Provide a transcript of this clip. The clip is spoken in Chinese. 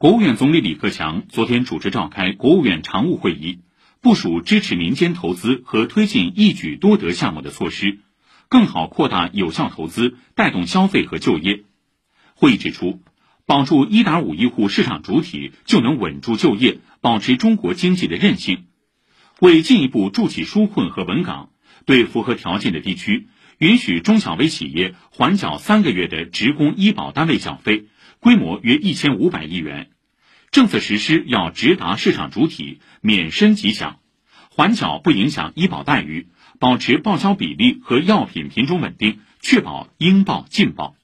国务院总理李克强昨天主持召开国务院常务会议，部署支持民间投资和推进一举多得项目的措施，更好扩大有效投资，带动消费和就业。会议指出，保住一点五亿户市场主体，就能稳住就业，保持中国经济的韧性。为进一步筑起纾困和稳岗，对符合条件的地区，允许中小微企业缓缴三个月的职工医保单位缴费。规模约一千五百亿元，政策实施要直达市场主体，免申即享，缓缴不影响医保待遇，保持报销比例和药品品种稳定，确保应报尽报。